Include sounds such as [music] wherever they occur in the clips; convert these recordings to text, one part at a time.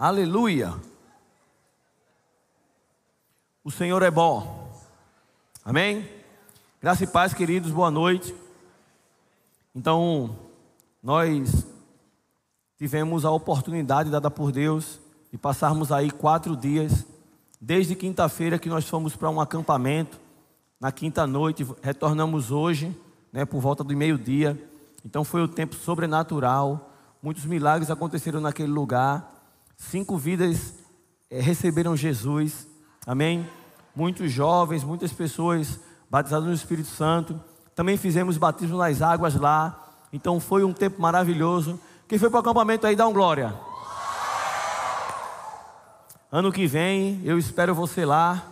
Aleluia. O Senhor é bom. Amém? Graça e paz, queridos, boa noite. Então, nós tivemos a oportunidade dada por Deus de passarmos aí quatro dias, desde quinta-feira que nós fomos para um acampamento, na quinta noite, retornamos hoje, né, por volta do meio-dia. Então foi um tempo sobrenatural, muitos milagres aconteceram naquele lugar, cinco vidas é, receberam Jesus, amém? Muitos jovens, muitas pessoas batizadas no Espírito Santo. Também fizemos batismo nas águas lá. Então foi um tempo maravilhoso. Quem foi para o acampamento aí, dá um glória. Ano que vem, eu espero você lá.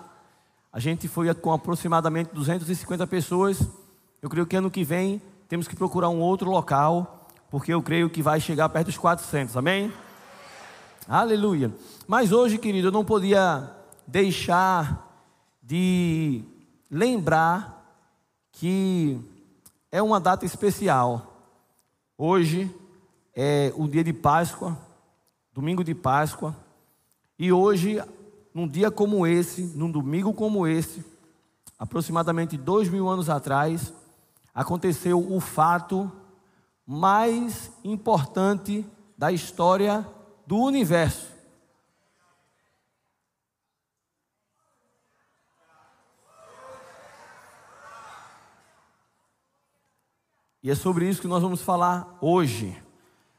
A gente foi com aproximadamente 250 pessoas. Eu creio que ano que vem temos que procurar um outro local, porque eu creio que vai chegar perto dos 400. Amém? Aleluia. Mas hoje, querido, eu não podia deixar de lembrar que é uma data especial. Hoje é o dia de Páscoa, domingo de Páscoa, e hoje, num dia como esse, num domingo como esse, aproximadamente dois mil anos atrás, aconteceu o fato mais importante da história do universo. E é sobre isso que nós vamos falar hoje.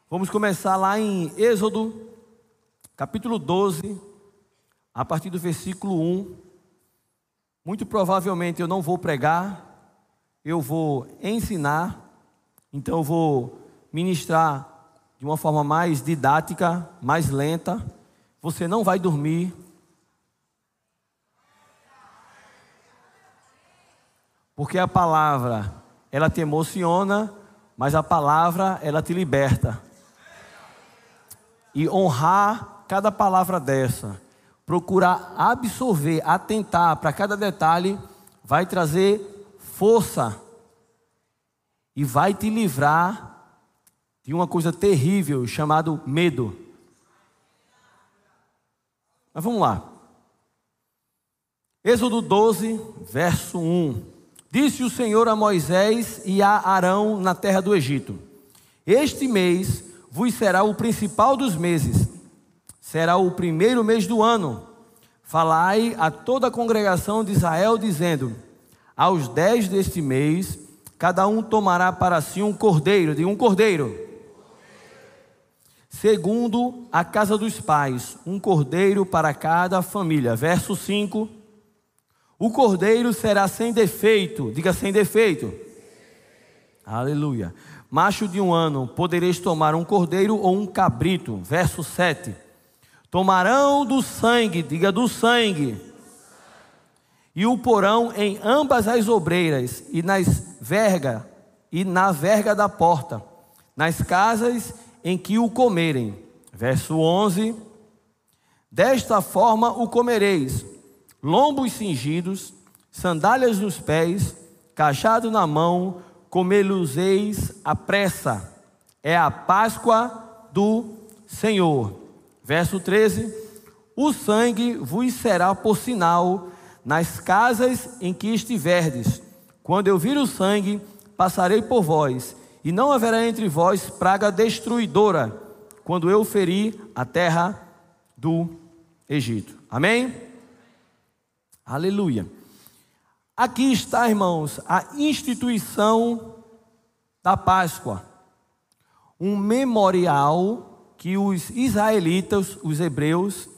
Vamos começar lá em Êxodo, capítulo 12, a partir do versículo 1. Muito provavelmente eu não vou pregar, eu vou ensinar, então eu vou ministrar de uma forma mais didática, mais lenta. Você não vai dormir. Porque a palavra ela te emociona, mas a palavra, ela te liberta. E honrar cada palavra dessa, procurar absorver, atentar para cada detalhe, vai trazer força e vai te livrar de uma coisa terrível chamado medo. Mas vamos lá. Êxodo 12, verso 1. Disse o Senhor a Moisés e a Arão na terra do Egito: Este mês vos será o principal dos meses, será o primeiro mês do ano. Falai a toda a congregação de Israel, dizendo: Aos dez deste mês, cada um tomará para si um cordeiro, de um cordeiro. Segundo a casa dos pais, um cordeiro para cada família. Verso 5 o cordeiro será sem defeito, diga sem defeito. Aleluia. Macho de um ano, podereis tomar um cordeiro ou um cabrito. Verso 7. Tomarão do sangue, diga do sangue, e o porão em ambas as obreiras e nas verga e na verga da porta, nas casas em que o comerem. Verso 11. Desta forma o comereis lombos cingidos, sandálias nos pés, cajado na mão, comê-los-eis à pressa. É a Páscoa do Senhor. Verso 13: O sangue vos será por sinal nas casas em que estiverdes. Quando eu vir o sangue, passarei por vós, e não haverá entre vós praga destruidora, quando eu ferir a terra do Egito. Amém? Aleluia. Aqui está, irmãos, a instituição da Páscoa. Um memorial que os israelitas, os hebreus,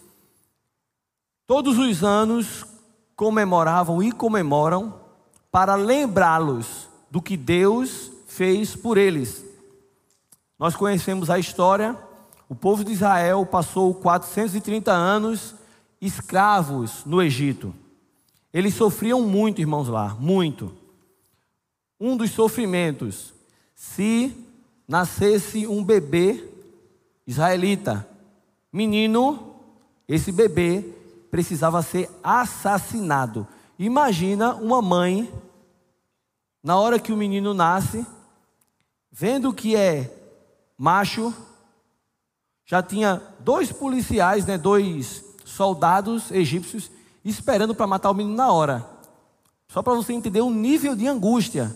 todos os anos comemoravam e comemoram para lembrá-los do que Deus fez por eles. Nós conhecemos a história. O povo de Israel passou 430 anos escravos no Egito. Eles sofriam muito, irmãos lá, muito. Um dos sofrimentos, se nascesse um bebê israelita, menino, esse bebê precisava ser assassinado. Imagina uma mãe, na hora que o menino nasce, vendo que é macho, já tinha dois policiais, né, dois soldados egípcios esperando para matar o menino na hora. Só para você entender o nível de angústia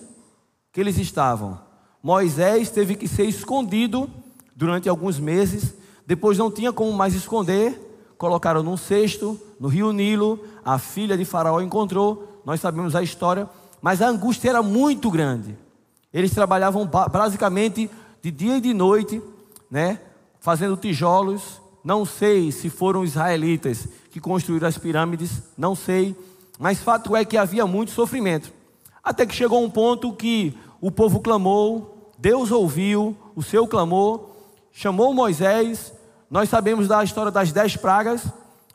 que eles estavam. Moisés teve que ser escondido durante alguns meses, depois não tinha como mais esconder, colocaram num cesto, no rio Nilo, a filha de Faraó encontrou, nós sabemos a história, mas a angústia era muito grande. Eles trabalhavam basicamente de dia e de noite, né, fazendo tijolos. Não sei se foram israelitas que construíram as pirâmides, não sei, mas fato é que havia muito sofrimento. Até que chegou um ponto que o povo clamou, Deus ouviu o seu clamor, chamou Moisés. Nós sabemos da história das dez pragas,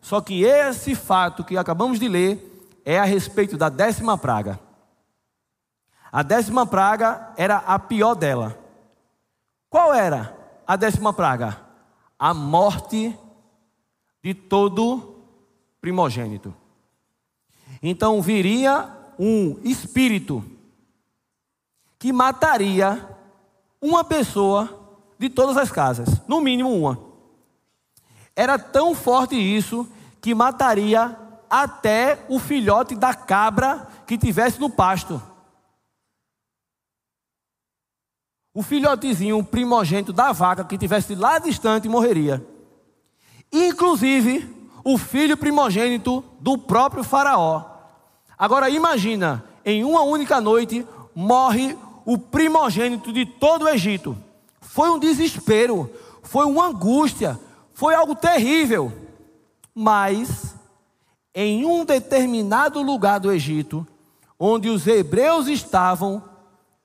só que esse fato que acabamos de ler é a respeito da décima praga. A décima praga era a pior dela. Qual era a décima praga? A morte de todo primogênito. Então viria um espírito que mataria uma pessoa de todas as casas, no mínimo uma. Era tão forte isso que mataria até o filhote da cabra que tivesse no pasto. O filhotezinho, o primogênito da vaca que tivesse lá distante morreria. Inclusive o filho primogênito do próprio faraó. Agora imagina, em uma única noite morre o primogênito de todo o Egito. Foi um desespero, foi uma angústia, foi algo terrível. Mas em um determinado lugar do Egito, onde os hebreus estavam,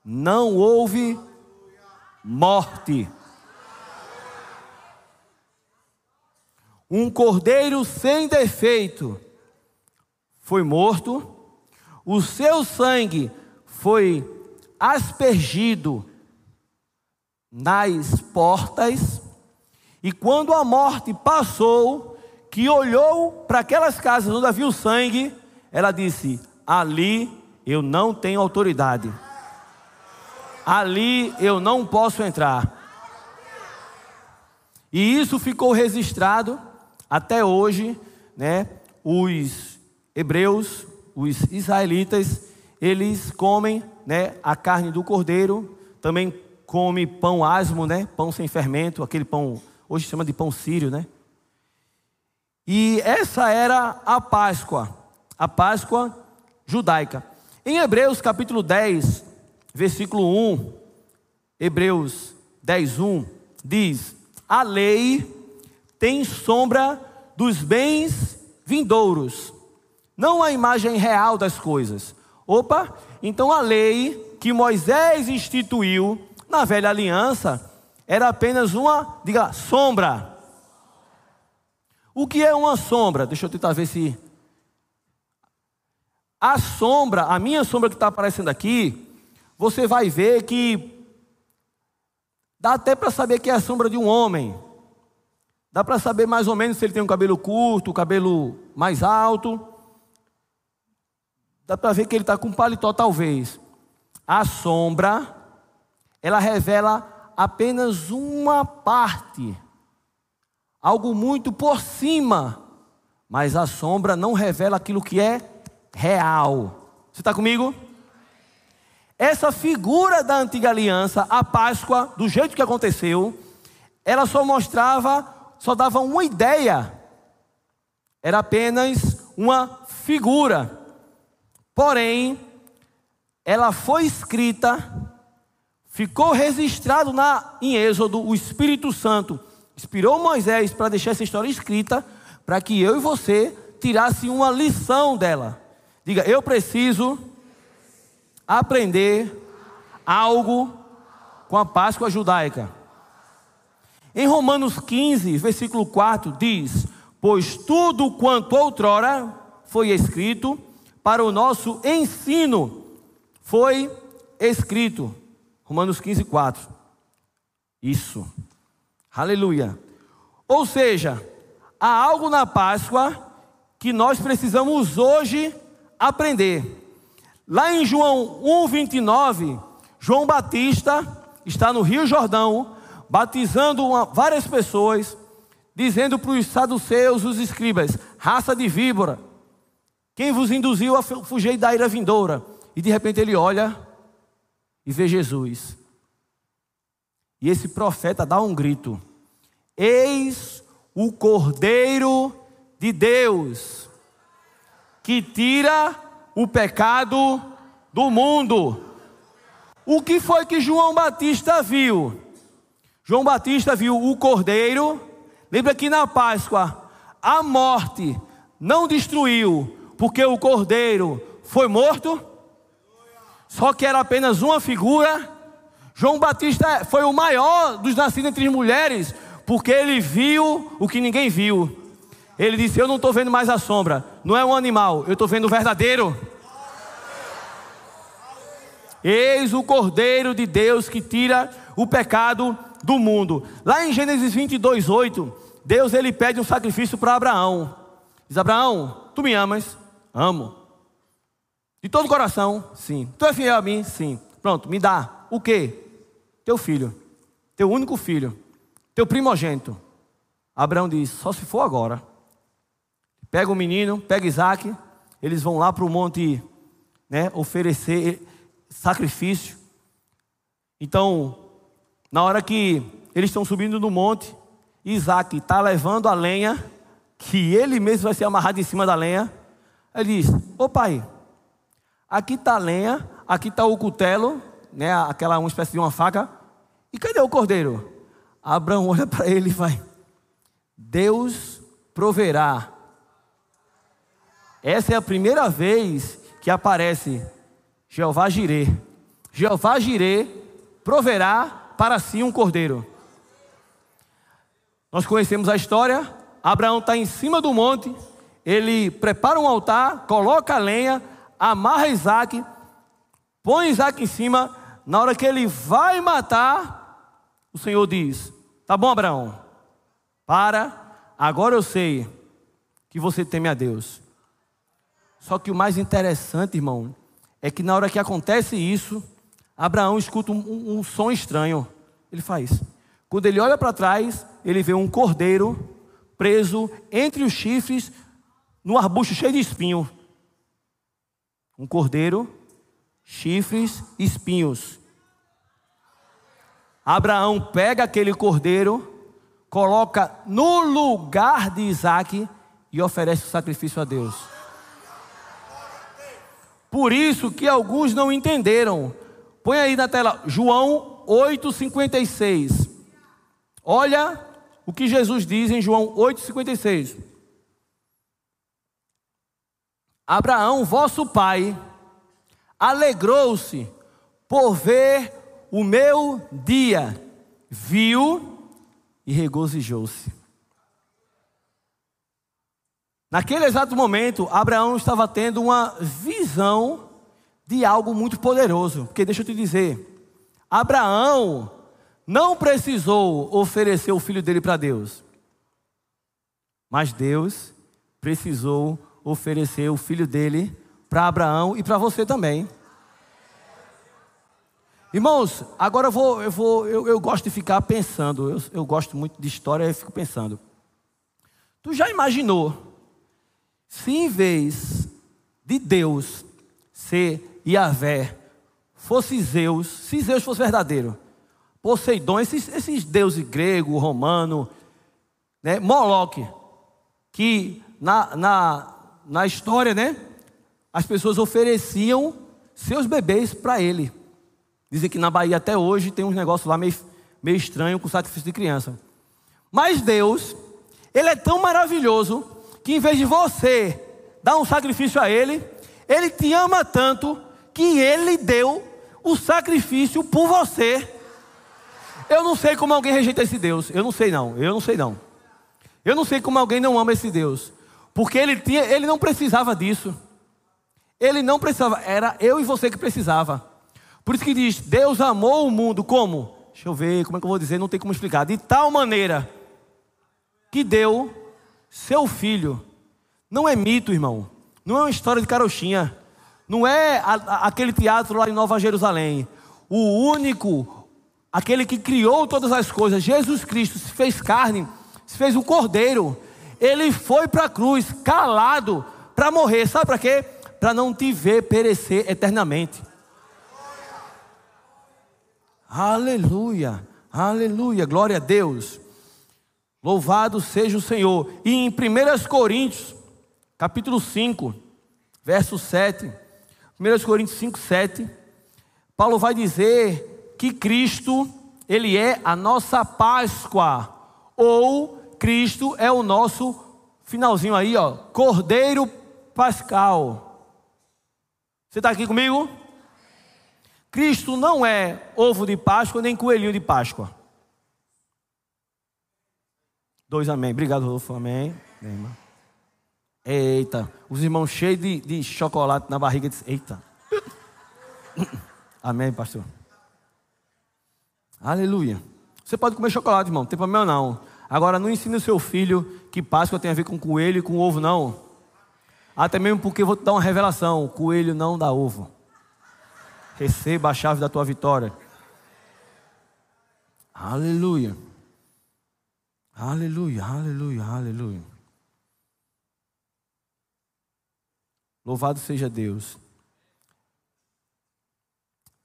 não houve morte. Um cordeiro sem defeito foi morto, o seu sangue foi aspergido nas portas, e quando a morte passou, que olhou para aquelas casas onde havia o sangue, ela disse: Ali eu não tenho autoridade ali eu não posso entrar. E isso ficou registrado até hoje, né? Os hebreus, os israelitas, eles comem, né, a carne do cordeiro, também come pão asmo, né? Pão sem fermento, aquele pão hoje chama de pão sírio, né? E essa era a Páscoa, a Páscoa judaica. Em Hebreus capítulo 10, versículo 1, Hebreus 10, 1, diz: A lei tem sombra dos bens vindouros, não a imagem real das coisas. Opa, então a lei que Moisés instituiu na velha aliança era apenas uma, diga, sombra. O que é uma sombra? Deixa eu tentar ver se. A sombra, a minha sombra que está aparecendo aqui, você vai ver que dá até para saber que é a sombra de um homem. Dá para saber mais ou menos se ele tem um cabelo curto, cabelo mais alto. Dá para ver que ele está com paletó, talvez. A sombra, ela revela apenas uma parte, algo muito por cima, mas a sombra não revela aquilo que é real. Você está comigo? Essa figura da antiga aliança, a Páscoa, do jeito que aconteceu, ela só mostrava, só dava uma ideia. Era apenas uma figura. Porém, ela foi escrita, ficou registrado na, em Êxodo, o Espírito Santo inspirou Moisés para deixar essa história escrita, para que eu e você tirasse uma lição dela. Diga, eu preciso aprender algo com a Páscoa judaica. Em Romanos 15, versículo 4, diz: Pois tudo quanto outrora foi escrito para o nosso ensino foi escrito. Romanos 15, 4. Isso. Aleluia. Ou seja, há algo na Páscoa que nós precisamos hoje aprender. Lá em João 1,29, João Batista está no Rio Jordão, batizando uma, várias pessoas, dizendo para os saduceus, os escribas: raça de víbora, quem vos induziu a fugir da ira vindoura? E de repente ele olha e vê Jesus. E esse profeta dá um grito: Eis o Cordeiro de Deus, que tira o pecado do mundo. O que foi que João Batista viu? João Batista viu o cordeiro. Lembra que na Páscoa a morte não destruiu, porque o cordeiro foi morto. Só que era apenas uma figura. João Batista foi o maior dos nascidos entre as mulheres, porque ele viu o que ninguém viu. Ele disse: Eu não estou vendo mais a sombra, não é um animal, eu estou vendo o verdadeiro. Eis o Cordeiro de Deus que tira o pecado do mundo. Lá em Gênesis 22, 8, Deus ele pede um sacrifício para Abraão. Diz: Abraão, tu me amas? Amo. De todo o coração? Sim. Tu é fiel a mim? Sim. Pronto, me dá. O que? Teu filho. Teu único filho. Teu primogênito. Abraão diz: Só se for agora. Pega o menino, pega Isaac. Eles vão lá para o monte né, oferecer sacrifício. Então, na hora que eles estão subindo no monte, Isaac está levando a lenha, que ele mesmo vai ser amarrado em cima da lenha. Ele diz: Ô pai, aqui está a lenha, aqui está o cutelo, né, aquela uma espécie de uma faca, e cadê o cordeiro? Abraão [laughs] olha para ele e vai: Deus proverá. Essa é a primeira vez que aparece Jeová Jirê. Jeová Jirê proverá para si um cordeiro. Nós conhecemos a história. Abraão está em cima do monte, ele prepara um altar, coloca a lenha, amarra Isaac, põe Isaac em cima. Na hora que ele vai matar, o Senhor diz: Tá bom, Abraão, para, agora eu sei que você teme a Deus. Só que o mais interessante, irmão, é que na hora que acontece isso, Abraão escuta um, um, um som estranho. Ele faz. Quando ele olha para trás, ele vê um cordeiro preso entre os chifres, no arbusto cheio de espinho. Um cordeiro, chifres, espinhos. Abraão pega aquele cordeiro, coloca no lugar de Isaac e oferece o sacrifício a Deus. Por isso que alguns não entenderam. Põe aí na tela, João 8,56. Olha o que Jesus diz em João 8,56. Abraão, vosso pai, alegrou-se por ver o meu dia, viu e regozijou-se. Naquele exato momento, Abraão estava tendo uma visão de algo muito poderoso. Porque deixa eu te dizer, Abraão não precisou oferecer o filho dele para Deus. Mas Deus precisou oferecer o filho dele para Abraão e para você também. Irmãos, agora eu vou, eu vou, eu, eu gosto de ficar pensando, eu, eu gosto muito de história, eu fico pensando. Tu já imaginou se em vez de Deus ser Yahvé fosse Zeus, se Zeus fosse verdadeiro, Poseidon, esses, esses deuses grego, romano, né, Moloque, que na, na, na história, né, as pessoas ofereciam seus bebês para ele. Dizem que na Bahia até hoje tem uns negócios lá meio, meio estranho com sacrifício de criança. Mas Deus, Ele é tão maravilhoso que em vez de você dar um sacrifício a Ele, Ele te ama tanto que ele deu o sacrifício por você. Eu não sei como alguém rejeita esse Deus. Eu não sei não. Eu não sei não. Eu não sei como alguém não ama esse Deus. Porque ele tinha, ele não precisava disso. Ele não precisava, era eu e você que precisava. Por isso que diz: Deus amou o mundo como? Deixa eu ver, como é que eu vou dizer? Não tem como explicar. De tal maneira que deu seu filho. Não é mito, irmão. Não é uma história de carochinha. Não é a, a, aquele teatro lá em Nova Jerusalém. O único, aquele que criou todas as coisas, Jesus Cristo, se fez carne, se fez um cordeiro. Ele foi para a cruz, calado, para morrer. Sabe para quê? Para não te ver perecer eternamente. Aleluia, aleluia, glória a Deus. Louvado seja o Senhor. E em 1 Coríntios, capítulo 5, verso 7. 1 Coríntios 5, 7. Paulo vai dizer que Cristo, Ele é a nossa Páscoa. Ou Cristo é o nosso, finalzinho aí, ó, Cordeiro Pascal. Você está aqui comigo? Cristo não é ovo de Páscoa nem coelhinho de Páscoa. Dois amém. Obrigado, Rodolfo. Amém. amém Eita, os irmãos cheios de, de chocolate na barriga. Disse, Eita. [coughs] amém, pastor. Aleluia. Você pode comer chocolate, irmão, não tem problema não. Agora, não ensine o seu filho que Páscoa tem a ver com coelho e com ovo, não. Até mesmo porque eu vou te dar uma revelação: coelho não dá ovo. Receba a chave da tua vitória. Aleluia. Aleluia, aleluia, aleluia. Louvado seja Deus.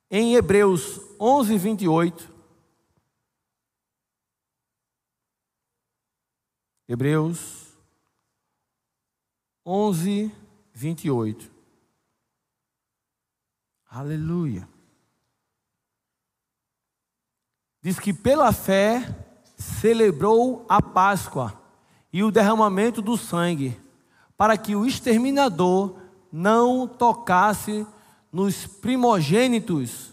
Em Hebreus 11, 28. Hebreus 11, 28. Aleluia. Diz que pela fé celebrou a Páscoa e o derramamento do sangue, para que o exterminador não tocasse nos primogênitos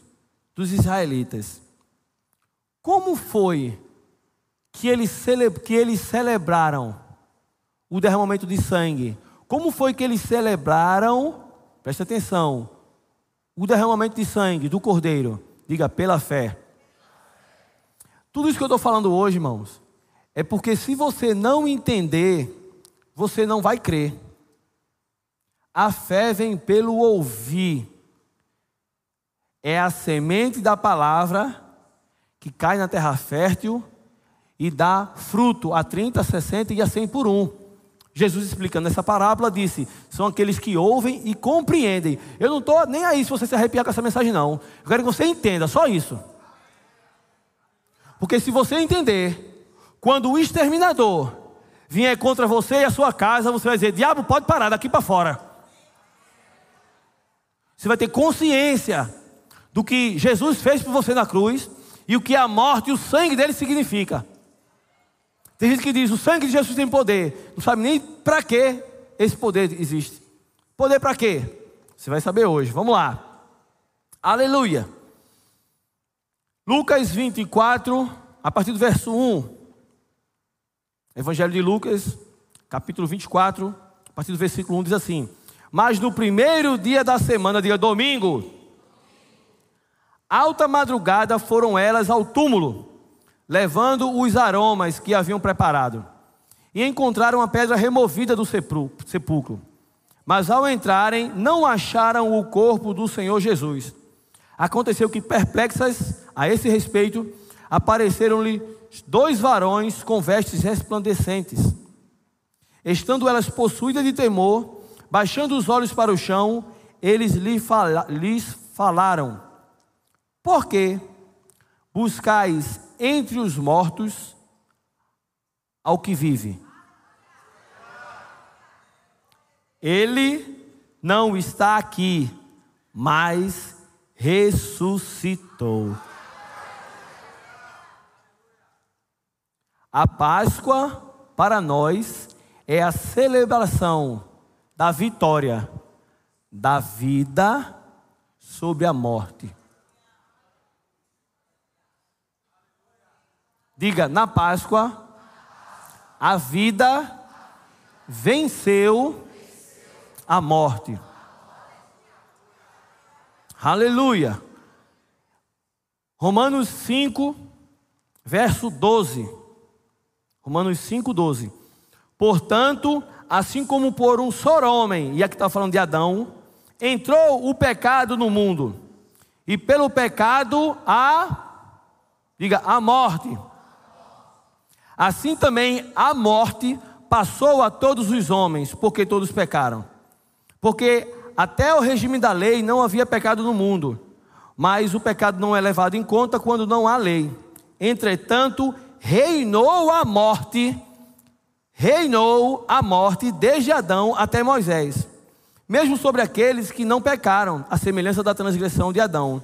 dos israelitas. Como foi que eles, que eles celebraram o derramamento de sangue? Como foi que eles celebraram, presta atenção, o derramamento de sangue do cordeiro? Diga, pela fé. Tudo isso que eu estou falando hoje, irmãos, é porque se você não entender, você não vai crer. A fé vem pelo ouvir. É a semente da palavra que cai na terra fértil e dá fruto a 30, a 60 e a 100 por um. Jesus explicando essa parábola disse: são aqueles que ouvem e compreendem. Eu não estou nem aí se você se arrepiar com essa mensagem, não. Eu quero que você entenda, só isso. Porque se você entender, quando o exterminador vier contra você e a sua casa, você vai dizer: diabo, pode parar daqui para fora. Você vai ter consciência do que Jesus fez por você na cruz e o que a morte e o sangue dele significa. Tem gente que diz: o sangue de Jesus tem poder, não sabe nem para que esse poder existe. Poder para quê? Você vai saber hoje. Vamos lá. Aleluia. Lucas 24, a partir do verso 1. Evangelho de Lucas, capítulo 24, a partir do versículo 1 diz assim: Mas no primeiro dia da semana, dia domingo, alta madrugada foram elas ao túmulo, levando os aromas que haviam preparado, e encontraram a pedra removida do sepulcro. Mas ao entrarem, não acharam o corpo do Senhor Jesus. Aconteceu que, perplexas a esse respeito, apareceram-lhe dois varões com vestes resplandecentes. Estando elas possuídas de temor, baixando os olhos para o chão, eles lhes falaram: Por que buscais entre os mortos ao que vive? Ele não está aqui, mas ressuscitou. A Páscoa, para nós, é a celebração da vitória da vida sobre a morte. Diga, na Páscoa, a vida venceu a morte. Aleluia. Romanos 5, verso 12. Romanos 5, 12. Portanto, assim como por um só homem, e aqui está falando de Adão, entrou o pecado no mundo, e pelo pecado a, diga, a morte. Assim também a morte passou a todos os homens, porque todos pecaram. Porque até o regime da lei não havia pecado no mundo, mas o pecado não é levado em conta quando não há lei. Entretanto, reinou a morte, reinou a morte desde Adão até Moisés, mesmo sobre aqueles que não pecaram, a semelhança da transgressão de Adão,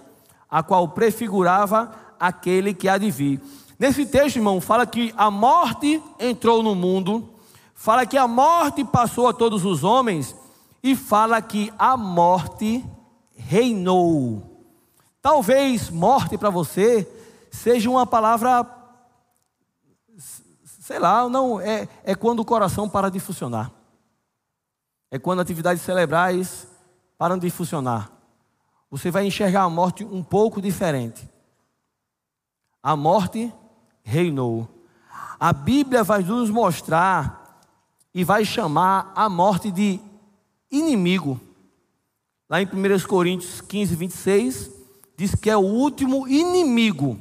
a qual prefigurava aquele que há de vir. Nesse texto, irmão, fala que a morte entrou no mundo, fala que a morte passou a todos os homens e fala que a morte reinou. Talvez morte para você seja uma palavra, sei lá, não é, é quando o coração para de funcionar. É quando atividades cerebrais param de funcionar. Você vai enxergar a morte um pouco diferente. A morte reinou. A Bíblia vai nos mostrar e vai chamar a morte de inimigo. Lá em 1 Coríntios 15, 26, diz que é o último inimigo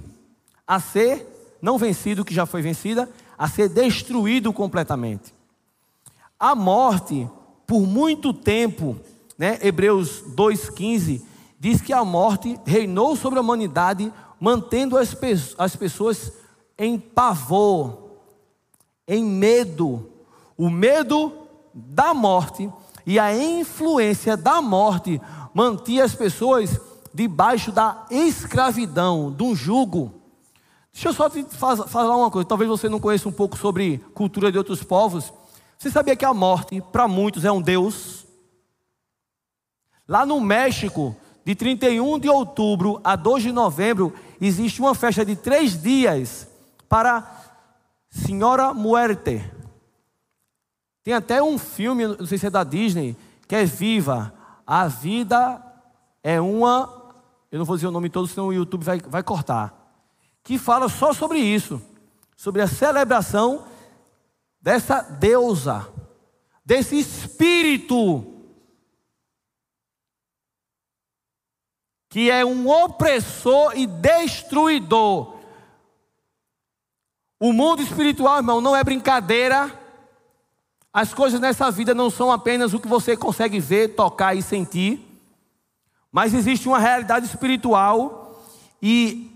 a ser, não vencido, que já foi vencida, a ser destruído completamente. A morte, por muito tempo, né, Hebreus 2,15, diz que a morte reinou sobre a humanidade, mantendo as, as pessoas em pavor, em medo. O medo da morte e a influência da morte mantinha as pessoas debaixo da escravidão, de um jugo. Deixa eu só te falar uma coisa, talvez você não conheça um pouco sobre cultura de outros povos. Você sabia que a morte, para muitos, é um Deus? Lá no México, de 31 de outubro a 2 de novembro, existe uma festa de três dias para Senhora Muerte. Tem até um filme, não sei se é da Disney, que é Viva. A vida é uma. Eu não vou dizer o nome todo, senão o YouTube vai, vai cortar. Que fala só sobre isso. Sobre a celebração dessa deusa, desse espírito. Que é um opressor e destruidor. O mundo espiritual, irmão, não é brincadeira. As coisas nessa vida não são apenas o que você consegue ver, tocar e sentir, mas existe uma realidade espiritual e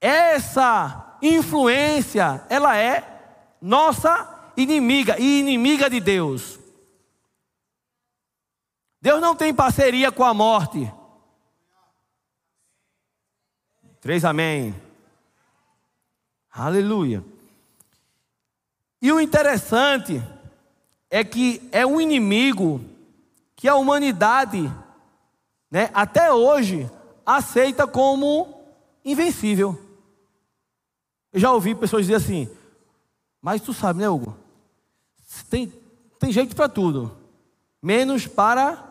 essa influência, ela é nossa inimiga e inimiga de Deus. Deus não tem parceria com a morte. Três amém. Aleluia. E o interessante é que é um inimigo que a humanidade, né, até hoje, aceita como invencível. Eu já ouvi pessoas dizer assim, mas tu sabe, né, Hugo? Tem, tem jeito para tudo, menos para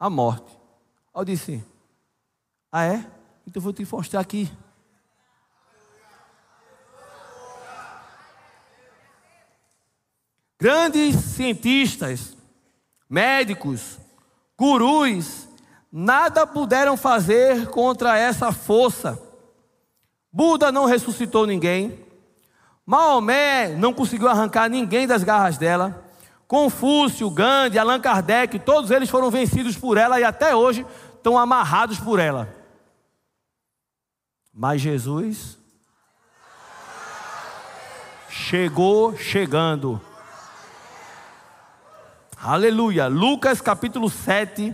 a morte. Eu disse, ah é? Então eu vou te mostrar aqui. Grandes cientistas, médicos, gurus, nada puderam fazer contra essa força. Buda não ressuscitou ninguém. Maomé não conseguiu arrancar ninguém das garras dela. Confúcio, Gandhi, Allan Kardec, todos eles foram vencidos por ela e até hoje estão amarrados por ela. Mas Jesus chegou chegando. Aleluia. Lucas capítulo 7,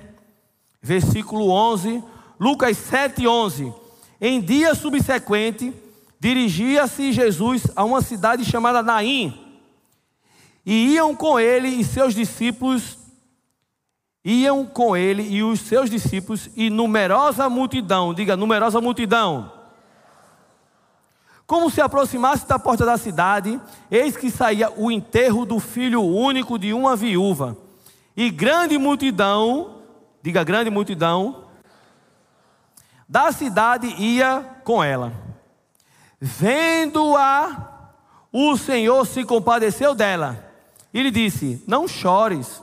versículo 11. Lucas 7, 11. Em dia subsequente, dirigia-se Jesus a uma cidade chamada Naim. E iam com ele e seus discípulos, iam com ele e os seus discípulos e numerosa multidão, diga numerosa multidão. Como se aproximasse da porta da cidade, eis que saía o enterro do filho único de uma viúva. E grande multidão, diga grande multidão, da cidade ia com ela. Vendo-a, o Senhor se compadeceu dela e lhe disse: Não chores.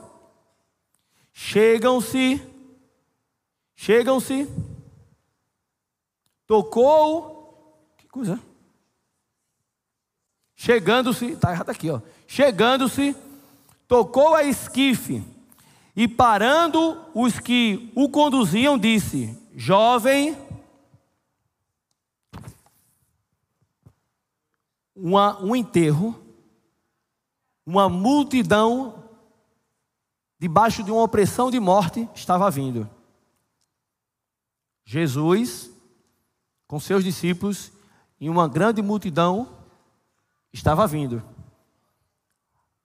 Chegam-se, chegam-se, tocou, que coisa? Chegando-se, está errado aqui, ó. Chegando-se, tocou a esquife e parando os que o conduziam, disse: Jovem, uma, um enterro, uma multidão debaixo de uma opressão de morte estava vindo. Jesus, com seus discípulos, e uma grande multidão estava vindo.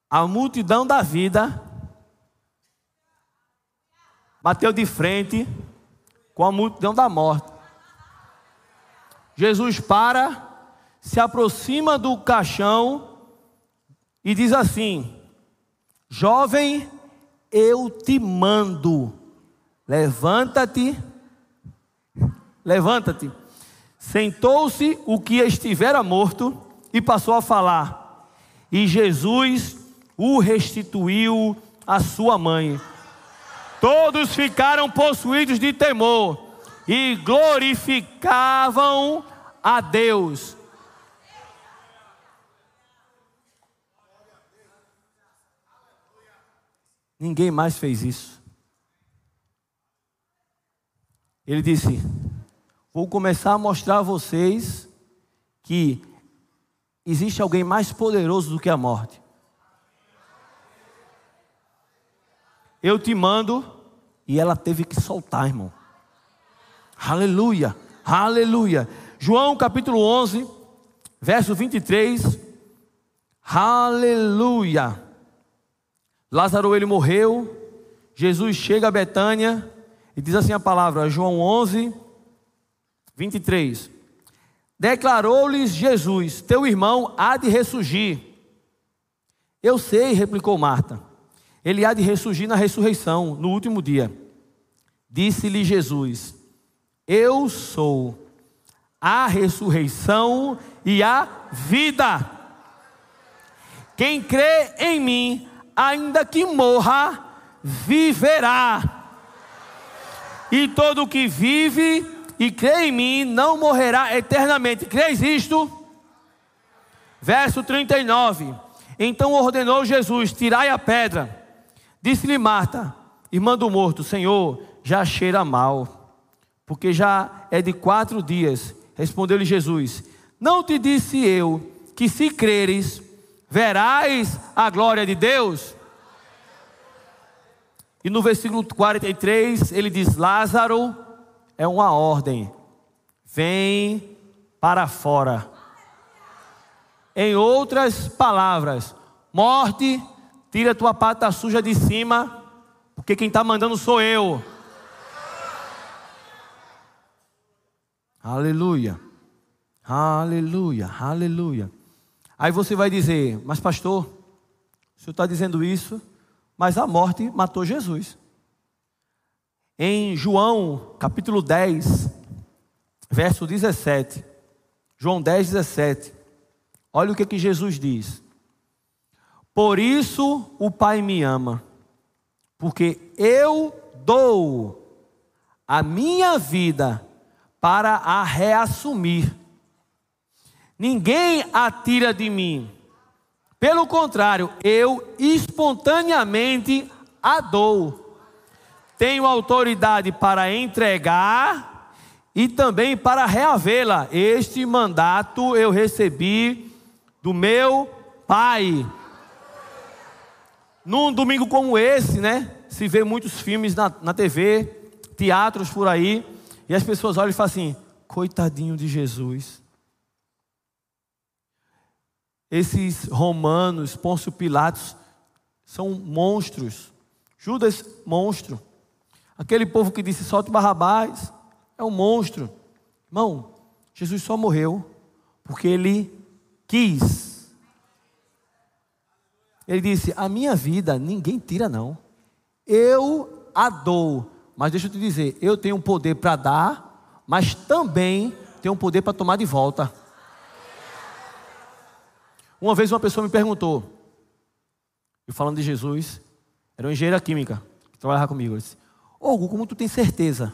A multidão da vida bateu de frente com a multidão da morte. Jesus para, se aproxima do caixão e diz assim: Jovem, eu te mando, levanta-te, levanta-te. Sentou-se o que estivera morto e passou a falar. E Jesus o restituiu à sua mãe. Todos ficaram possuídos de temor e glorificavam a Deus. Ninguém mais fez isso. Ele disse: Vou começar a mostrar a vocês que existe alguém mais poderoso do que a morte. eu te mando, e ela teve que soltar, irmão. Aleluia, aleluia. João capítulo 11, verso 23. Aleluia. Lázaro ele morreu. Jesus chega a Betânia e diz assim a palavra, João 11, 23. Declarou-lhes Jesus: Teu irmão há de ressurgir. Eu sei, replicou Marta ele há de ressurgir na ressurreição, no último dia. Disse-lhe Jesus: Eu sou a ressurreição e a vida. Quem crê em mim, ainda que morra, viverá. E todo que vive e crê em mim não morrerá eternamente. Crês isto? Verso 39. Então ordenou Jesus: Tirai a pedra. Disse-lhe Marta, irmã do morto: Senhor, já cheira mal, porque já é de quatro dias. Respondeu-lhe Jesus: Não te disse eu que se creres, verás a glória de Deus? E no versículo 43 ele diz: Lázaro é uma ordem, vem para fora. Em outras palavras, morte Tira tua pata suja de cima, porque quem está mandando sou eu. Aleluia. Aleluia. Aleluia. Aí você vai dizer, mas pastor, o senhor está dizendo isso, mas a morte matou Jesus. Em João capítulo 10, verso 17. João 10, 17. Olha o que, que Jesus diz. Por isso o Pai me ama, porque eu dou a minha vida para a reassumir. Ninguém a tira de mim. Pelo contrário, eu espontaneamente a dou. Tenho autoridade para entregar e também para reavê-la. Este mandato eu recebi do meu Pai. Num domingo como esse, né? Se vê muitos filmes na, na TV, teatros por aí, e as pessoas olham e falam assim: coitadinho de Jesus. Esses romanos, Pôncio Pilatos, são monstros. Judas, monstro. Aquele povo que disse solte Barrabás, é um monstro. Irmão, Jesus só morreu porque ele quis ele disse: A minha vida ninguém tira, não. Eu a dou. Mas deixa eu te dizer: eu tenho um poder para dar, mas também tenho um poder para tomar de volta. Uma vez uma pessoa me perguntou, eu falando de Jesus, era uma engenheira química, que trabalhava comigo. Ele disse: Hugo, como tu tem certeza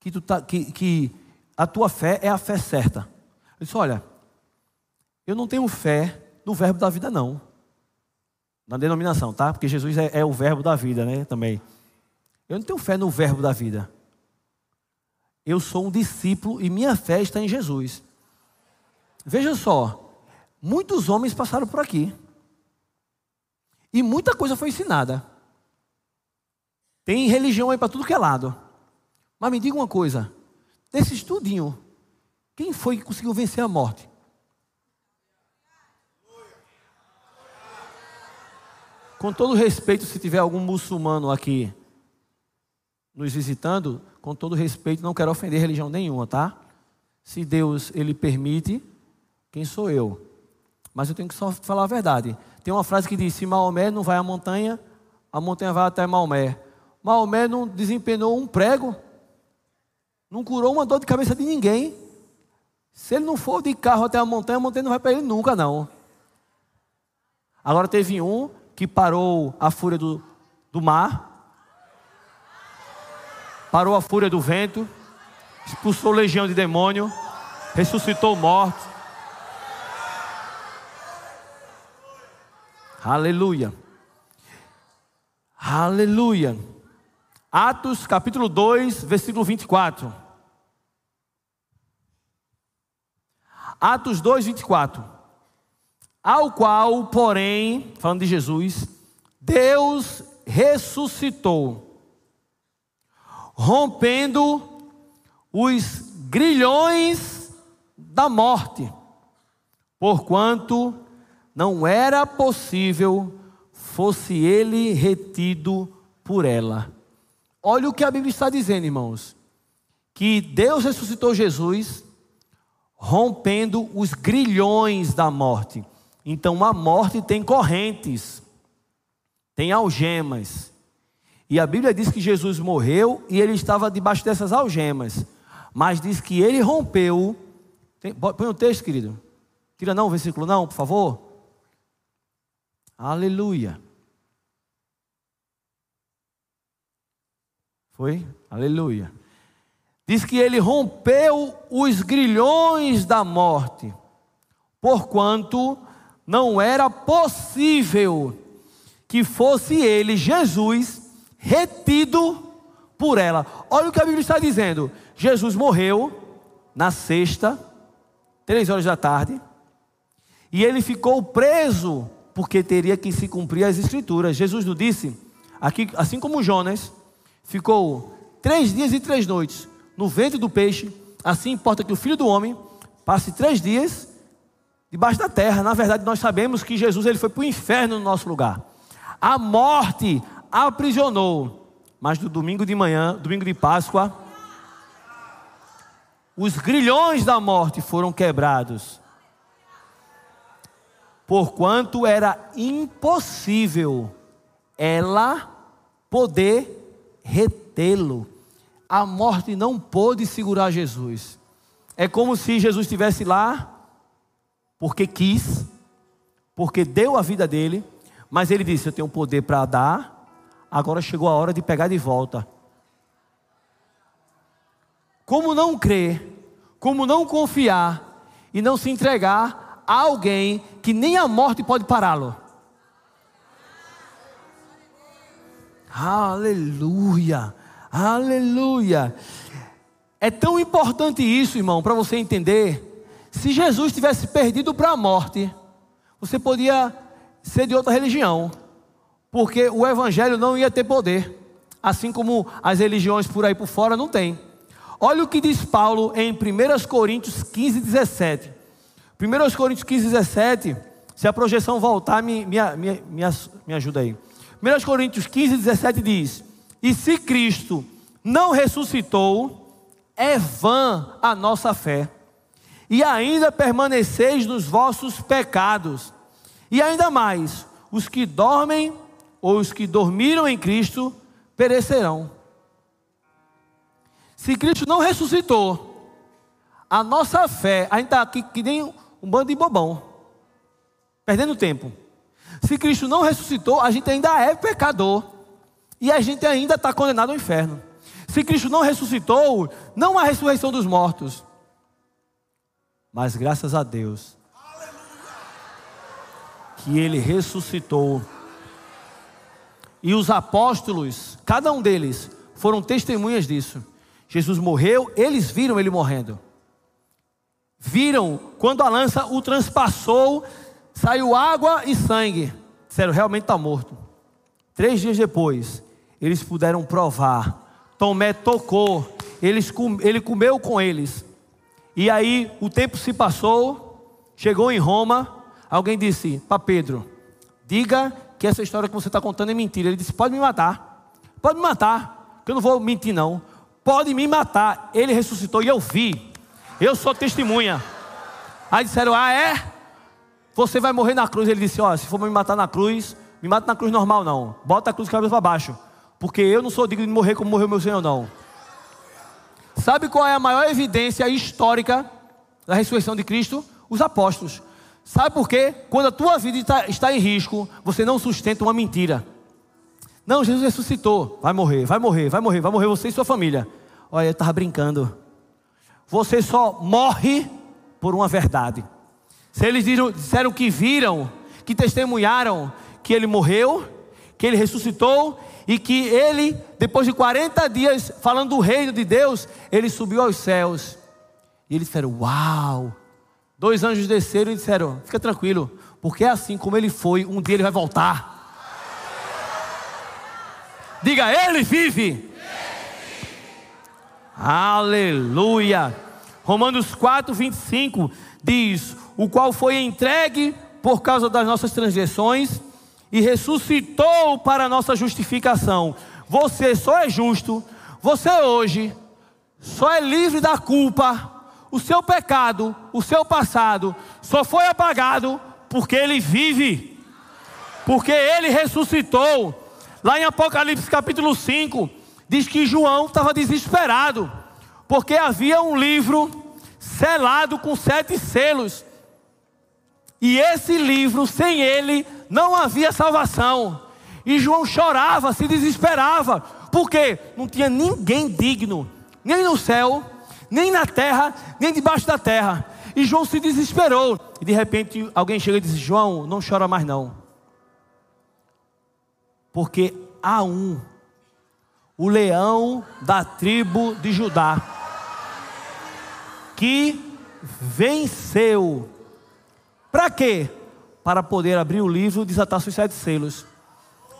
que, tu tá, que, que a tua fé é a fé certa? Eu disse: Olha, Eu não tenho fé no verbo da vida, não. Na denominação, tá? Porque Jesus é, é o verbo da vida, né? Também. Eu não tenho fé no verbo da vida. Eu sou um discípulo e minha fé está em Jesus. Veja só, muitos homens passaram por aqui. E muita coisa foi ensinada. Tem religião aí para tudo que é lado. Mas me diga uma coisa: desse estudinho, quem foi que conseguiu vencer a morte? Com todo respeito, se tiver algum muçulmano aqui nos visitando, com todo respeito, não quero ofender religião nenhuma, tá? Se Deus ele permite, quem sou eu? Mas eu tenho que só falar a verdade. Tem uma frase que diz: se Maomé não vai à montanha, a montanha vai até Maomé. Maomé não desempenhou um prego, não curou uma dor de cabeça de ninguém. Se ele não for de carro até a montanha, a montanha não vai para ele nunca, não. Agora teve um que parou a fúria do, do mar, parou a fúria do vento, expulsou legião de demônio, ressuscitou mortos. Aleluia. Aleluia. Atos capítulo 2, versículo 24. Atos 2, 24. Ao qual, porém, falando de Jesus, Deus ressuscitou rompendo os grilhões da morte, porquanto não era possível fosse ele retido por ela. Olha o que a Bíblia está dizendo, irmãos. Que Deus ressuscitou Jesus, rompendo os grilhões da morte. Então a morte tem correntes, tem algemas. E a Bíblia diz que Jesus morreu e ele estava debaixo dessas algemas. Mas diz que ele rompeu. Tem, põe o um texto, querido. Tira não o versículo, não, por favor. Aleluia. Foi? Aleluia. Diz que ele rompeu os grilhões da morte, porquanto não era possível que fosse ele, Jesus, retido por ela. Olha o que a Bíblia está dizendo. Jesus morreu na sexta, três horas da tarde, e ele ficou preso porque teria que se cumprir as escrituras. Jesus nos disse, aqui, assim como Jonas, ficou três dias e três noites no ventre do peixe, assim importa que o filho do homem passe três dias debaixo da terra. Na verdade, nós sabemos que Jesus ele foi para o inferno no nosso lugar. A morte aprisionou. Mas no domingo de manhã, domingo de Páscoa, os grilhões da morte foram quebrados. Porquanto era impossível ela poder retê-lo. A morte não pôde segurar Jesus. É como se Jesus estivesse lá porque quis, porque deu a vida dele, mas ele disse: Eu tenho poder para dar agora chegou a hora de pegar de volta. Como não crer, como não confiar e não se entregar a alguém que nem a morte pode pará-lo. Aleluia, aleluia. É tão importante isso, irmão, para você entender. Se Jesus tivesse perdido para a morte, você podia ser de outra religião porque o evangelho não ia ter poder, assim como as religiões por aí por fora não têm. Olha o que diz Paulo em 1 Coríntios 15, 17. 1 Coríntios 15, 17, se a projeção voltar, me, me, me, me ajuda aí. 1 Coríntios 15, 17 diz: E se Cristo não ressuscitou, é vã a nossa fé, e ainda permaneceis nos vossos pecados, e ainda mais, os que dormem ou os que dormiram em Cristo perecerão. Se Cristo não ressuscitou, a nossa fé ainda está aqui que nem um bando de bobão, perdendo tempo. Se Cristo não ressuscitou, a gente ainda é pecador e a gente ainda está condenado ao inferno. Se Cristo não ressuscitou, não há ressurreição dos mortos. Mas graças a Deus, que ele ressuscitou. E os apóstolos, cada um deles, foram testemunhas disso. Jesus morreu, eles viram ele morrendo. Viram quando a lança o transpassou, saiu água e sangue. Disseram, realmente está morto. Três dias depois, eles puderam provar. Tomé tocou, eles, ele comeu com eles. E aí o tempo se passou, chegou em Roma. Alguém disse para Pedro: Diga que essa história que você está contando é mentira. Ele disse: Pode me matar, pode me matar, que eu não vou mentir, não. Pode me matar. Ele ressuscitou e eu vi. Eu sou testemunha. Aí disseram: Ah, é? Você vai morrer na cruz. Ele disse: Ó, se for me matar na cruz, me mata na cruz normal, não. Bota a cruz cabeça para baixo. Porque eu não sou digno de morrer como morreu meu Senhor, não. Sabe qual é a maior evidência histórica da ressurreição de Cristo? Os apóstolos. Sabe por quê? Quando a tua vida está, está em risco, você não sustenta uma mentira. Não, Jesus ressuscitou. Vai morrer, vai morrer, vai morrer, vai morrer você e sua família. Olha, eu estava brincando. Você só morre por uma verdade. Se eles disseram que viram, que testemunharam que ele morreu, que ele ressuscitou e que ele, depois de 40 dias falando do reino de Deus, ele subiu aos céus. E eles disseram: Uau! Dois anjos desceram e disseram: Fica tranquilo, porque é assim como ele foi, um dia ele vai voltar. Diga, ele vive. Aleluia. Romanos 4, 25 diz: O qual foi entregue por causa das nossas transgressões e ressuscitou para a nossa justificação. Você só é justo, você hoje só é livre da culpa. O seu pecado, o seu passado, só foi apagado porque ele vive, porque ele ressuscitou. Lá em Apocalipse capítulo 5, diz que João estava desesperado, porque havia um livro selado com sete selos, e esse livro, sem ele, não havia salvação. E João chorava, se desesperava, porque não tinha ninguém digno, nem no céu, nem na terra, nem debaixo da terra. E João se desesperou. E de repente alguém chega e diz: João, não chora mais não. Porque há um, o leão da tribo de Judá, que venceu. Para quê? para poder abrir o livro e desatar seus sete selos.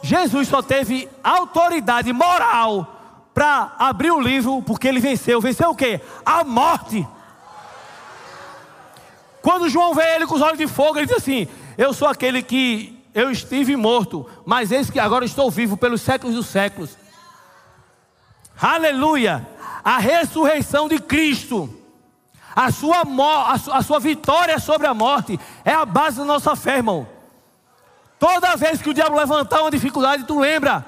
Jesus só teve autoridade moral para abrir o livro porque ele venceu. Venceu o quê? A morte. Quando João vê ele com os olhos de fogo, ele diz assim: Eu sou aquele que eu estive morto, mas eis que agora estou vivo pelos séculos dos séculos. Aleluia! A ressurreição de Cristo a sua, a sua vitória sobre a morte é a base da nossa fé, irmão. Toda vez que o diabo levantar uma dificuldade, tu lembra.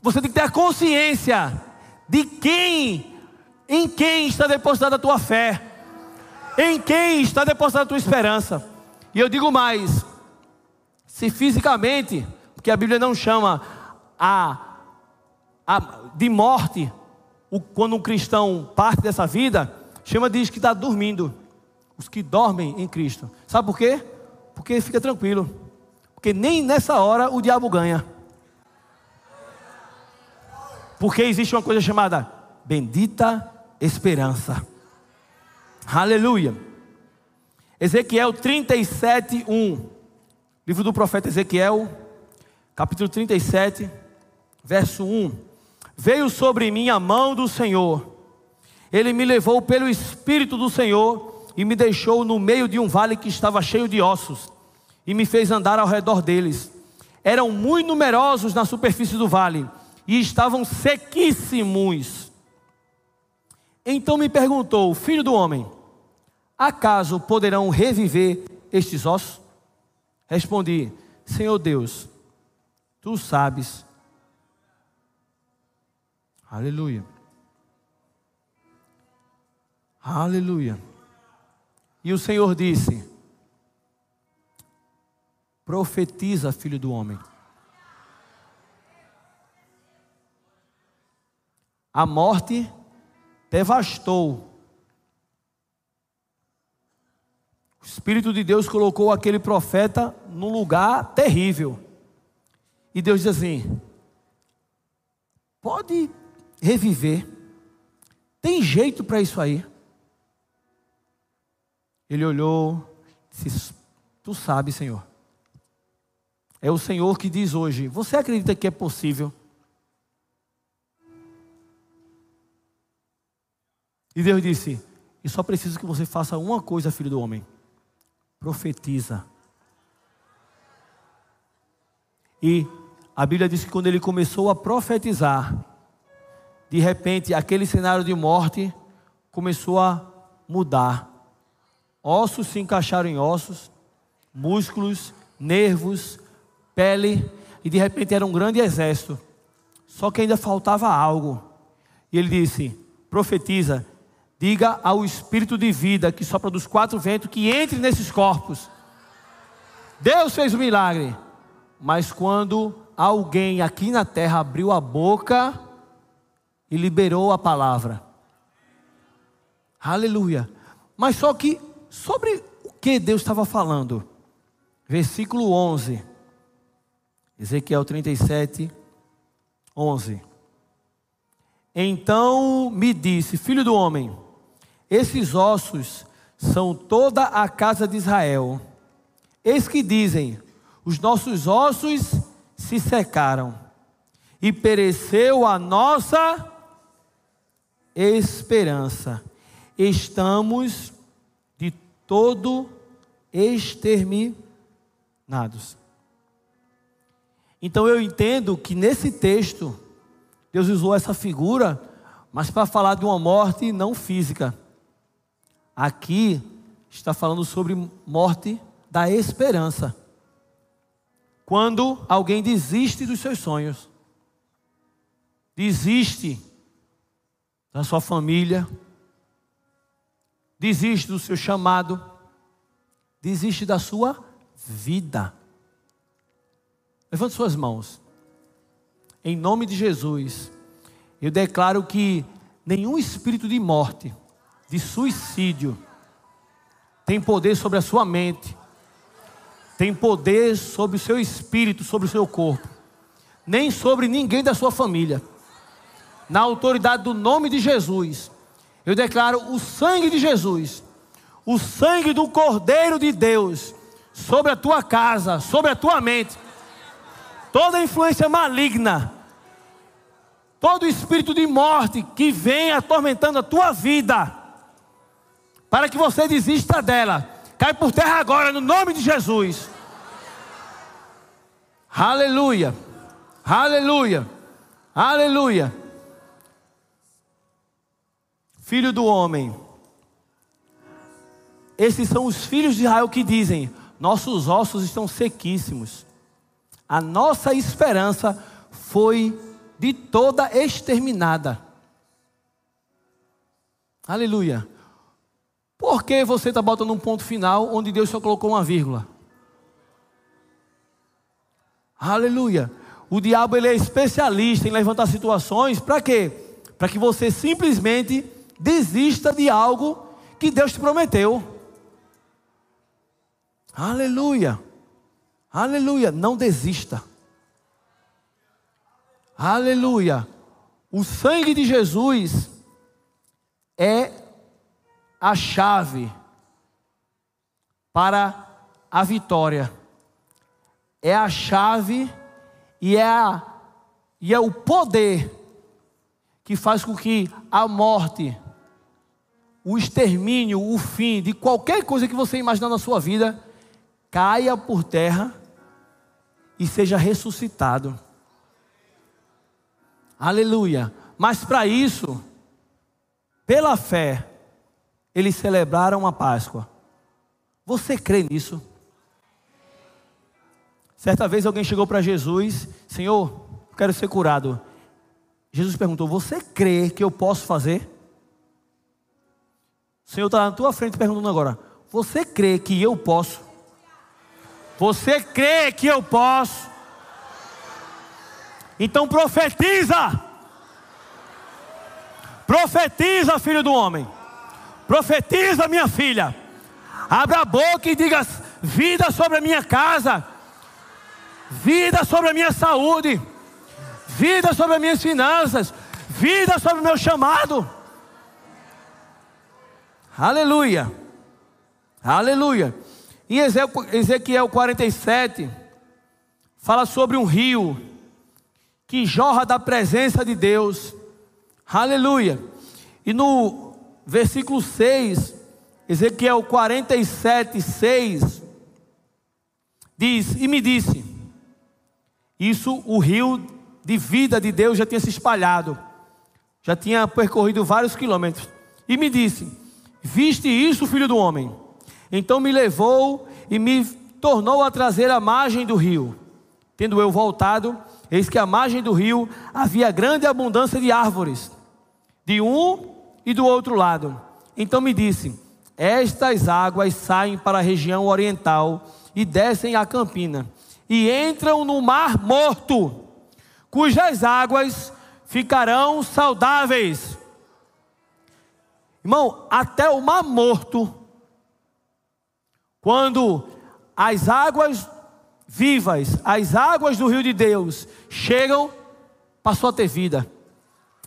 Você tem que ter a consciência de quem, em quem está depositada a tua fé, em quem está depositada a tua esperança. E eu digo mais: se fisicamente, porque a Bíblia não chama a, a de morte quando um cristão parte dessa vida, chama diz que está dormindo. Os que dormem em Cristo. Sabe por quê? Porque fica tranquilo. Porque nem nessa hora o diabo ganha. Porque existe uma coisa chamada bendita esperança. Aleluia. Ezequiel 37, 1. Livro do profeta Ezequiel, capítulo 37, verso 1. Veio sobre mim a mão do Senhor, ele me levou pelo Espírito do Senhor e me deixou no meio de um vale que estava cheio de ossos, e me fez andar ao redor deles. Eram muito numerosos na superfície do vale e estavam sequíssimos. Então me perguntou, filho do homem, acaso poderão reviver estes ossos? Respondi, Senhor Deus, tu sabes. Aleluia. Aleluia. E o Senhor disse: Profetiza, filho do homem. A morte devastou O Espírito de Deus colocou aquele profeta num lugar terrível. E Deus diz assim: pode reviver, tem jeito para isso aí. Ele olhou, disse: Tu sabe, Senhor. É o Senhor que diz hoje: Você acredita que é possível? E Deus disse: E só preciso que você faça uma coisa, filho do homem profetiza. E a Bíblia diz que quando ele começou a profetizar, de repente aquele cenário de morte começou a mudar. Ossos se encaixaram em ossos, músculos, nervos, pele, e de repente era um grande exército. Só que ainda faltava algo. E ele disse: profetiza, Diga ao espírito de vida que sopra dos quatro ventos que entre nesses corpos. Deus fez o um milagre. Mas quando alguém aqui na terra abriu a boca e liberou a palavra. Aleluia. Mas só que sobre o que Deus estava falando? Versículo 11. Ezequiel 37, 11. Então me disse, filho do homem, esses ossos são toda a casa de Israel. Eis que dizem: os nossos ossos se secaram e pereceu a nossa esperança. Estamos de todo exterminados. Então eu entendo que nesse texto Deus usou essa figura, mas para falar de uma morte não física Aqui está falando sobre morte da esperança. Quando alguém desiste dos seus sonhos, desiste da sua família, desiste do seu chamado, desiste da sua vida. Levante suas mãos. Em nome de Jesus, eu declaro que nenhum espírito de morte de suicídio tem poder sobre a sua mente, tem poder sobre o seu espírito, sobre o seu corpo, nem sobre ninguém da sua família. Na autoridade do nome de Jesus, eu declaro o sangue de Jesus, o sangue do Cordeiro de Deus, sobre a tua casa, sobre a tua mente, toda influência maligna, todo espírito de morte que vem atormentando a tua vida para que você desista dela. Cai por terra agora, no nome de Jesus. Aleluia, aleluia, aleluia. Filho do homem, esses são os filhos de Israel que dizem: Nossos ossos estão sequíssimos, a nossa esperança foi de toda exterminada. Aleluia. Por que você está botando um ponto final onde Deus só colocou uma vírgula? Aleluia. O diabo ele é especialista em levantar situações para quê? Para que você simplesmente desista de algo que Deus te prometeu. Aleluia. Aleluia. Não desista. Aleluia. O sangue de Jesus é a chave para a vitória. É a chave e é, a, e é o poder que faz com que a morte, o extermínio, o fim de qualquer coisa que você imaginar na sua vida caia por terra e seja ressuscitado. Aleluia. Mas para isso, pela fé, eles celebraram a Páscoa. Você crê nisso? Certa vez alguém chegou para Jesus, Senhor, quero ser curado. Jesus perguntou: Você crê que eu posso fazer? O Senhor está na tua frente perguntando agora: Você crê que eu posso? Você crê que eu posso? Então profetiza. Profetiza, filho do homem. Profetiza, minha filha. Abra a boca e diga: vida sobre a minha casa, vida sobre a minha saúde, vida sobre as minhas finanças, vida sobre o meu chamado. Aleluia, aleluia. Em Ezequiel 47, fala sobre um rio que jorra da presença de Deus. Aleluia. E no versículo 6, Ezequiel 47, 6, diz: E me disse, isso o rio de vida de Deus já tinha se espalhado, já tinha percorrido vários quilômetros. E me disse: Viste isso, filho do homem? Então me levou e me tornou a trazer a margem do rio. Tendo eu voltado, eis que à margem do rio havia grande abundância de árvores, de um e do outro lado. Então me disse: Estas águas saem para a região oriental e descem a campina, e entram no mar morto, cujas águas ficarão saudáveis. Irmão, até o mar morto, quando as águas vivas, as águas do rio de Deus chegam, passou a ter vida.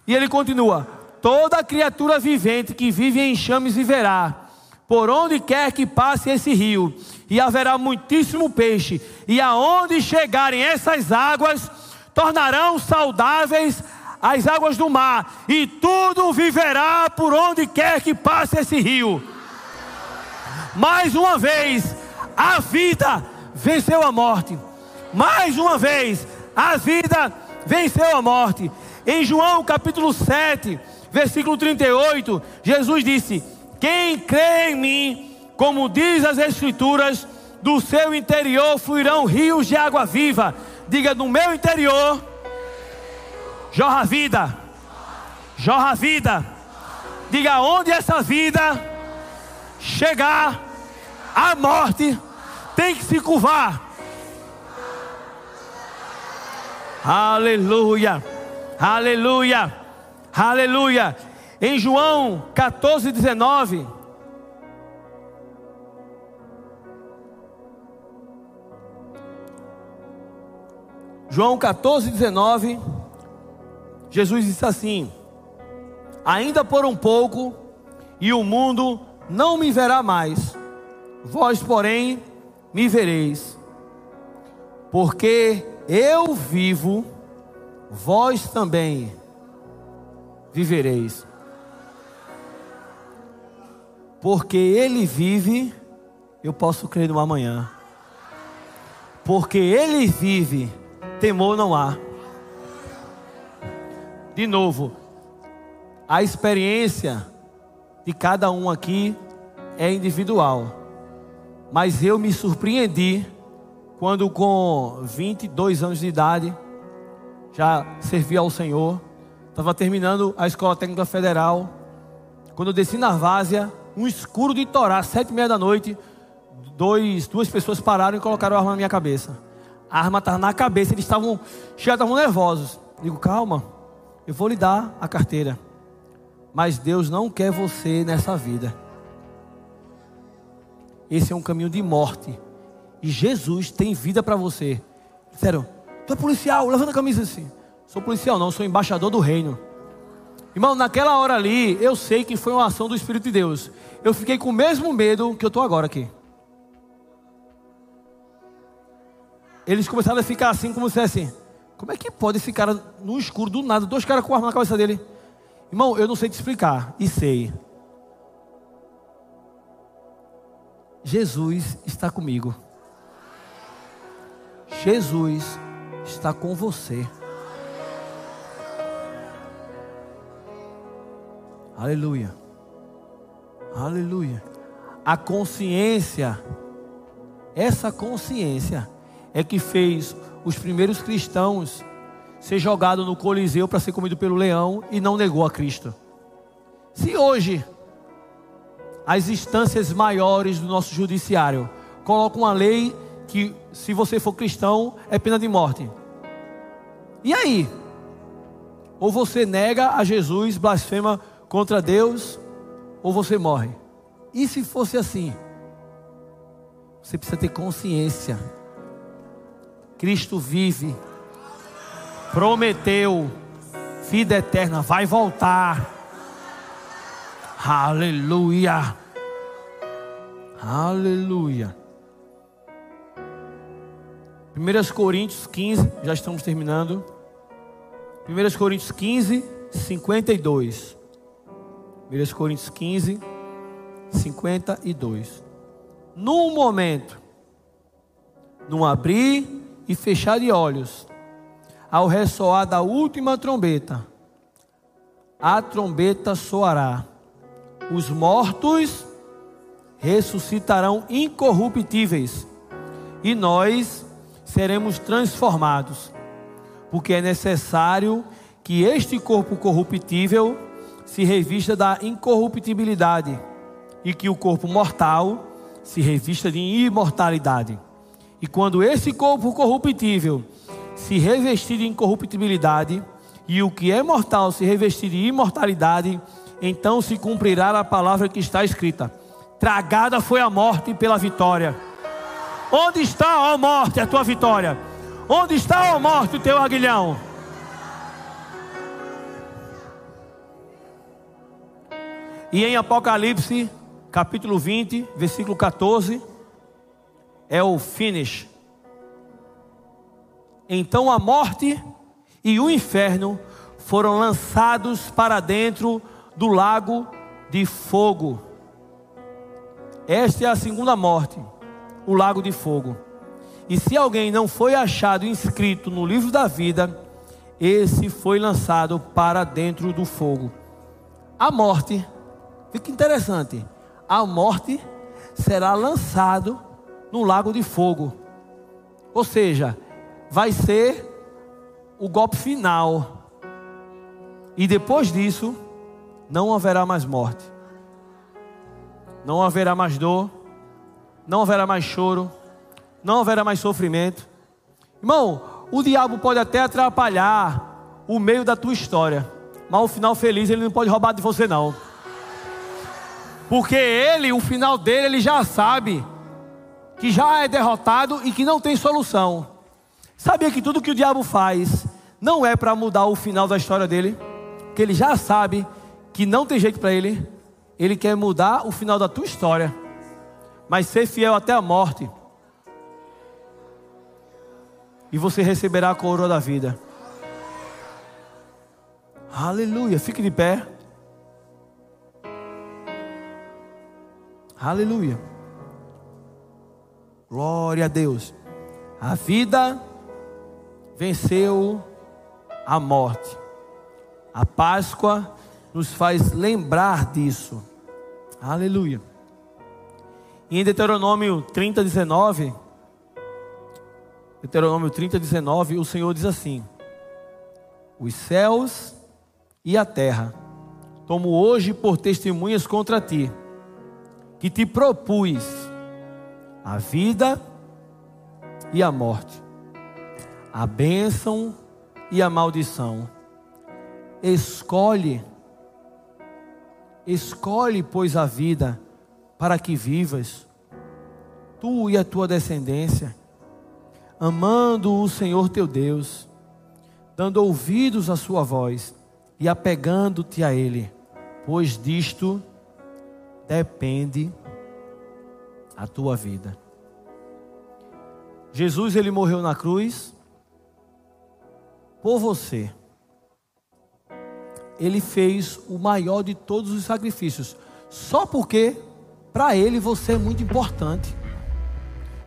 E ele continua: toda criatura vivente que vive em chames viverá, por onde quer que passe esse rio, e haverá muitíssimo peixe, e aonde chegarem essas águas, tornarão saudáveis as águas do mar, e tudo viverá por onde quer que passe esse rio. Mais uma vez, a vida venceu a morte. Mais uma vez, a vida venceu a morte. Em João capítulo 7, versículo 38, Jesus disse: Quem crê em mim, como diz as Escrituras, do seu interior fluirão rios de água viva. Diga, no meu interior, jorra vida, jorra vida. Diga, onde essa vida chegar, a morte tem que se curvar. Aleluia, aleluia, aleluia. Em João 14, 19. João 14, 19. Jesus disse assim: Ainda por um pouco, e o mundo não me verá mais Vós, porém, me vereis, porque eu vivo, vós também vivereis. Porque Ele vive, eu posso crer no amanhã. Porque Ele vive, temor não há. De novo, a experiência de cada um aqui é individual. Mas eu me surpreendi quando, com 22 anos de idade, já servi ao Senhor. Estava terminando a escola técnica federal. Quando eu desci na várzea, um escuro de Torá, sete e meia da noite, dois, duas pessoas pararam e colocaram a arma na minha cabeça. A arma estava na cabeça, eles estavam, já estavam nervosos. Digo, calma, eu vou lhe dar a carteira. Mas Deus não quer você nessa vida. Esse é um caminho de morte. E Jesus tem vida para você. Disseram, tu é policial, levanta a camisa assim. Sou policial não, sou embaixador do reino. Irmão, naquela hora ali, eu sei que foi uma ação do Espírito de Deus. Eu fiquei com o mesmo medo que eu estou agora aqui. Eles começaram a ficar assim, como se assim: como é que pode esse cara no escuro, do nada, dois caras com arma na cabeça dele? Irmão, eu não sei te explicar, e sei. Jesus está comigo. Jesus está com você. Aleluia. Aleluia. A consciência, essa consciência é que fez os primeiros cristãos ser jogados no Coliseu para ser comido pelo leão e não negou a Cristo. Se hoje as instâncias maiores do nosso judiciário colocam uma lei que, se você for cristão, é pena de morte. E aí? Ou você nega a Jesus, blasfema contra Deus, ou você morre. E se fosse assim? Você precisa ter consciência. Cristo vive, prometeu, vida eterna, vai voltar. Aleluia. Aleluia. 1 Coríntios 15, já estamos terminando. 1 Coríntios 15, 52. 1 Coríntios 15, 52. Num momento, num abrir e fechar de olhos, ao ressoar da última trombeta, a trombeta soará. Os mortos ressuscitarão incorruptíveis, e nós seremos transformados, porque é necessário que este corpo corruptível se revista da incorruptibilidade e que o corpo mortal se revista de imortalidade. E quando esse corpo corruptível se revestir de incorruptibilidade e o que é mortal se revestir de imortalidade, então se cumprirá a palavra que está escrita: Tragada foi a morte pela vitória. Onde está, ó morte, a tua vitória? Onde está, ó morte, o teu aguilhão? E em Apocalipse, capítulo 20, versículo 14, é o finish. Então a morte e o inferno foram lançados para dentro do lago de fogo. Esta é a segunda morte o lago de fogo. E se alguém não foi achado inscrito no livro da vida, esse foi lançado para dentro do fogo. A morte, fica interessante, a morte será lançado no lago de fogo. Ou seja, vai ser o golpe final. E depois disso, não haverá mais morte. Não haverá mais dor não haverá mais choro, não haverá mais sofrimento. Irmão, o diabo pode até atrapalhar o meio da tua história, mas o final feliz ele não pode roubar de você não. Porque ele, o final dele, ele já sabe que já é derrotado e que não tem solução. Sabia que tudo que o diabo faz não é para mudar o final da história dele, que ele já sabe que não tem jeito para ele. Ele quer mudar o final da tua história mas ser fiel até a morte. E você receberá a coroa da vida. Aleluia. Fique de pé. Aleluia. Glória a Deus. A vida venceu a morte. A Páscoa nos faz lembrar disso. Aleluia. E em Deuteronômio 30, 19, Deuteronômio 30, 19, o Senhor diz assim: Os céus e a terra tomo hoje por testemunhas contra ti, que te propus a vida e a morte, a bênção e a maldição. Escolhe, escolhe, pois, a vida para que vivas, tu e a tua descendência, amando o Senhor teu Deus, dando ouvidos à sua voz e apegando-te a Ele, pois disto depende a tua vida. Jesus ele morreu na cruz por você. Ele fez o maior de todos os sacrifícios, só porque para ele você é muito importante.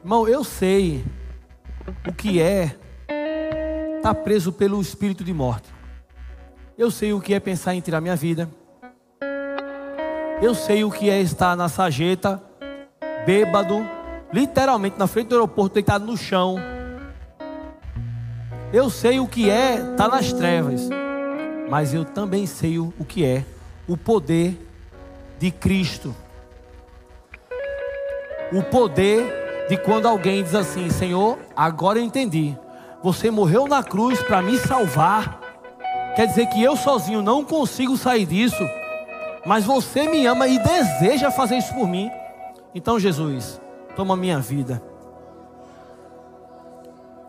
Irmão, eu sei o que é estar tá preso pelo espírito de morte. Eu sei o que é pensar em tirar minha vida. Eu sei o que é estar na sarjeta, bêbado, literalmente na frente do aeroporto, deitado no chão. Eu sei o que é estar nas trevas, mas eu também sei o que é o poder de Cristo o poder de quando alguém diz assim: Senhor, agora eu entendi. Você morreu na cruz para me salvar. Quer dizer que eu sozinho não consigo sair disso, mas você me ama e deseja fazer isso por mim. Então, Jesus, toma minha vida.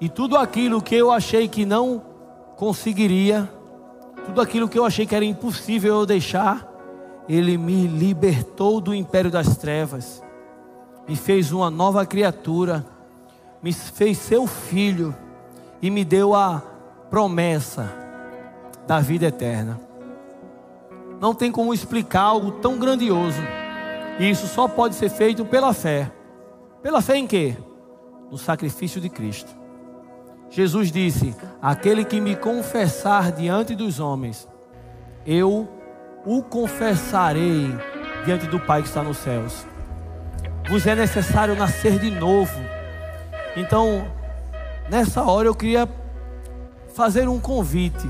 E tudo aquilo que eu achei que não conseguiria, tudo aquilo que eu achei que era impossível eu deixar, Ele me libertou do império das trevas, me fez uma nova criatura, me fez seu filho e me deu a promessa da vida eterna. Não tem como explicar algo tão grandioso. E isso só pode ser feito pela fé. Pela fé em quê? No sacrifício de Cristo. Jesus disse: Aquele que me confessar diante dos homens, eu o confessarei diante do Pai que está nos céus. Vos é necessário nascer de novo. Então, nessa hora eu queria fazer um convite